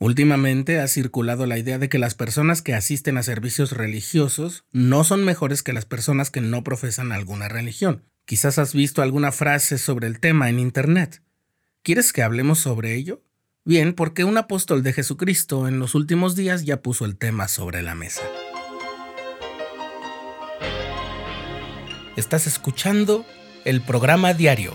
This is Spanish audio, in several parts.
Últimamente ha circulado la idea de que las personas que asisten a servicios religiosos no son mejores que las personas que no profesan alguna religión. Quizás has visto alguna frase sobre el tema en Internet. ¿Quieres que hablemos sobre ello? Bien, porque un apóstol de Jesucristo en los últimos días ya puso el tema sobre la mesa. Estás escuchando el programa diario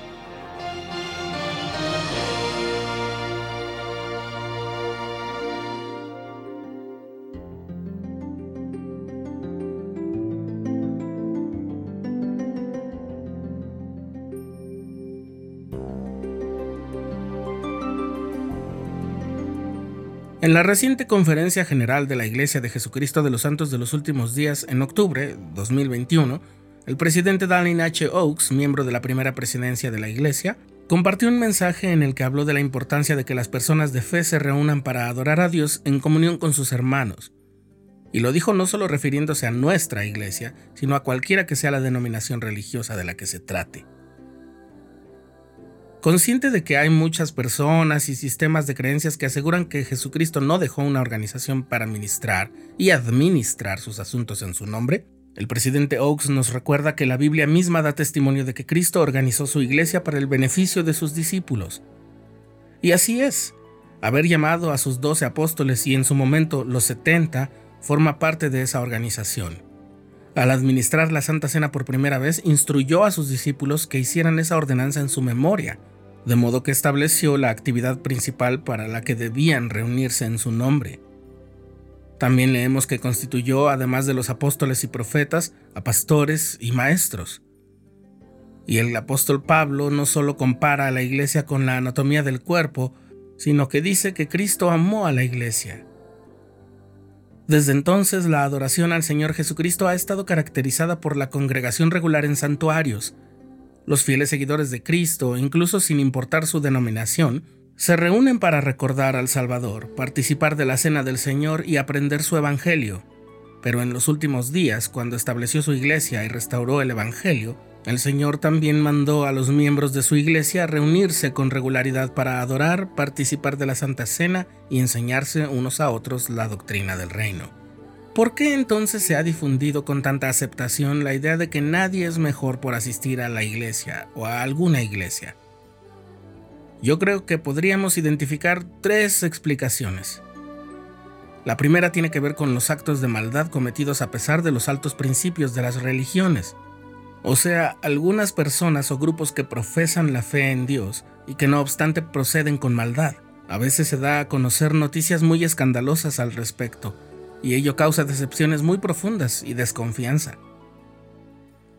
En la reciente conferencia general de la Iglesia de Jesucristo de los Santos de los Últimos Días en octubre 2021, el presidente Dallin H. Oaks, miembro de la primera presidencia de la Iglesia, compartió un mensaje en el que habló de la importancia de que las personas de fe se reúnan para adorar a Dios en comunión con sus hermanos. Y lo dijo no solo refiriéndose a nuestra iglesia, sino a cualquiera que sea la denominación religiosa de la que se trate. Consciente de que hay muchas personas y sistemas de creencias que aseguran que Jesucristo no dejó una organización para administrar y administrar sus asuntos en su nombre, el presidente Oaks nos recuerda que la Biblia misma da testimonio de que Cristo organizó su iglesia para el beneficio de sus discípulos. Y así es. Haber llamado a sus doce apóstoles y en su momento los setenta forma parte de esa organización. Al administrar la Santa Cena por primera vez, instruyó a sus discípulos que hicieran esa ordenanza en su memoria, de modo que estableció la actividad principal para la que debían reunirse en su nombre. También leemos que constituyó, además de los apóstoles y profetas, a pastores y maestros. Y el apóstol Pablo no solo compara a la iglesia con la anatomía del cuerpo, sino que dice que Cristo amó a la iglesia. Desde entonces la adoración al Señor Jesucristo ha estado caracterizada por la congregación regular en santuarios, los fieles seguidores de Cristo, incluso sin importar su denominación, se reúnen para recordar al Salvador, participar de la cena del Señor y aprender su Evangelio. Pero en los últimos días, cuando estableció su iglesia y restauró el Evangelio, el Señor también mandó a los miembros de su iglesia reunirse con regularidad para adorar, participar de la Santa Cena y enseñarse unos a otros la doctrina del reino. ¿Por qué entonces se ha difundido con tanta aceptación la idea de que nadie es mejor por asistir a la iglesia o a alguna iglesia? Yo creo que podríamos identificar tres explicaciones. La primera tiene que ver con los actos de maldad cometidos a pesar de los altos principios de las religiones. O sea, algunas personas o grupos que profesan la fe en Dios y que no obstante proceden con maldad. A veces se da a conocer noticias muy escandalosas al respecto, y ello causa decepciones muy profundas y desconfianza.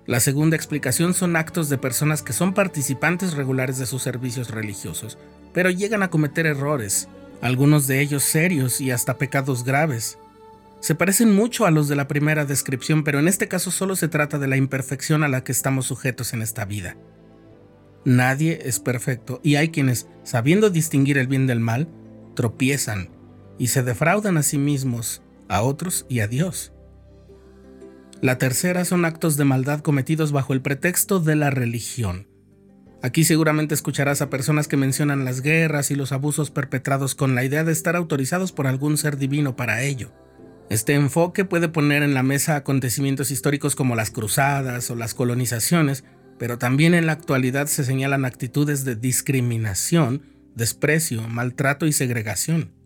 La segunda explicación son actos de personas que son participantes regulares de sus servicios religiosos, pero llegan a cometer errores, algunos de ellos serios y hasta pecados graves. Se parecen mucho a los de la primera descripción, pero en este caso solo se trata de la imperfección a la que estamos sujetos en esta vida. Nadie es perfecto y hay quienes, sabiendo distinguir el bien del mal, tropiezan y se defraudan a sí mismos a otros y a Dios. La tercera son actos de maldad cometidos bajo el pretexto de la religión. Aquí seguramente escucharás a personas que mencionan las guerras y los abusos perpetrados con la idea de estar autorizados por algún ser divino para ello. Este enfoque puede poner en la mesa acontecimientos históricos como las cruzadas o las colonizaciones, pero también en la actualidad se señalan actitudes de discriminación, desprecio, maltrato y segregación.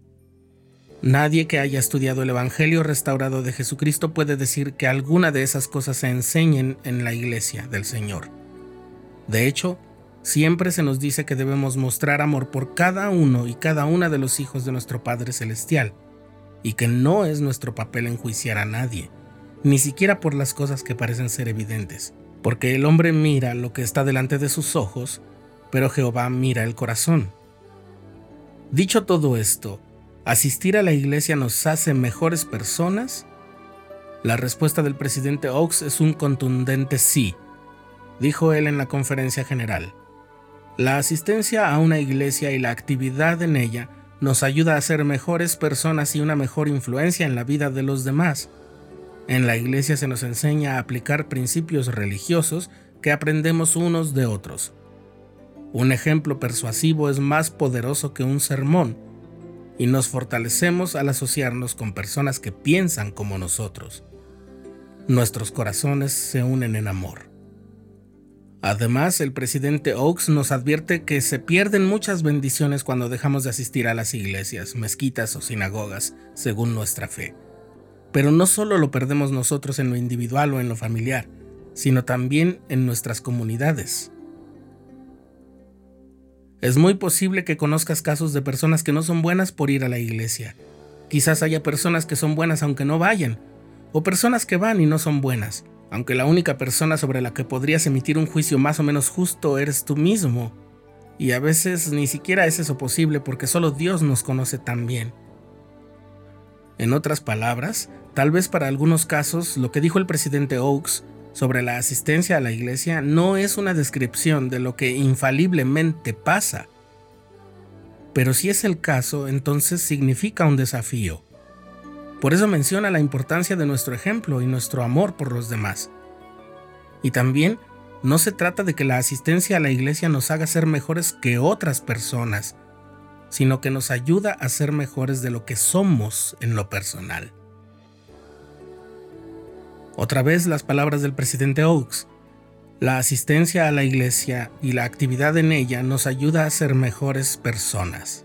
Nadie que haya estudiado el Evangelio restaurado de Jesucristo puede decir que alguna de esas cosas se enseñen en la iglesia del Señor. De hecho, siempre se nos dice que debemos mostrar amor por cada uno y cada una de los hijos de nuestro Padre Celestial, y que no es nuestro papel enjuiciar a nadie, ni siquiera por las cosas que parecen ser evidentes, porque el hombre mira lo que está delante de sus ojos, pero Jehová mira el corazón. Dicho todo esto, ¿Asistir a la iglesia nos hace mejores personas? La respuesta del presidente Oaks es un contundente sí, dijo él en la conferencia general. La asistencia a una iglesia y la actividad en ella nos ayuda a ser mejores personas y una mejor influencia en la vida de los demás. En la iglesia se nos enseña a aplicar principios religiosos que aprendemos unos de otros. Un ejemplo persuasivo es más poderoso que un sermón, y nos fortalecemos al asociarnos con personas que piensan como nosotros. Nuestros corazones se unen en amor. Además, el presidente Oaks nos advierte que se pierden muchas bendiciones cuando dejamos de asistir a las iglesias, mezquitas o sinagogas, según nuestra fe. Pero no solo lo perdemos nosotros en lo individual o en lo familiar, sino también en nuestras comunidades. Es muy posible que conozcas casos de personas que no son buenas por ir a la iglesia. Quizás haya personas que son buenas aunque no vayan, o personas que van y no son buenas, aunque la única persona sobre la que podrías emitir un juicio más o menos justo eres tú mismo. Y a veces ni siquiera es eso posible porque solo Dios nos conoce tan bien. En otras palabras, tal vez para algunos casos lo que dijo el presidente Oaks sobre la asistencia a la iglesia no es una descripción de lo que infaliblemente pasa. Pero si es el caso, entonces significa un desafío. Por eso menciona la importancia de nuestro ejemplo y nuestro amor por los demás. Y también no se trata de que la asistencia a la iglesia nos haga ser mejores que otras personas, sino que nos ayuda a ser mejores de lo que somos en lo personal. Otra vez las palabras del presidente Oaks. La asistencia a la iglesia y la actividad en ella nos ayuda a ser mejores personas.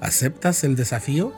¿Aceptas el desafío?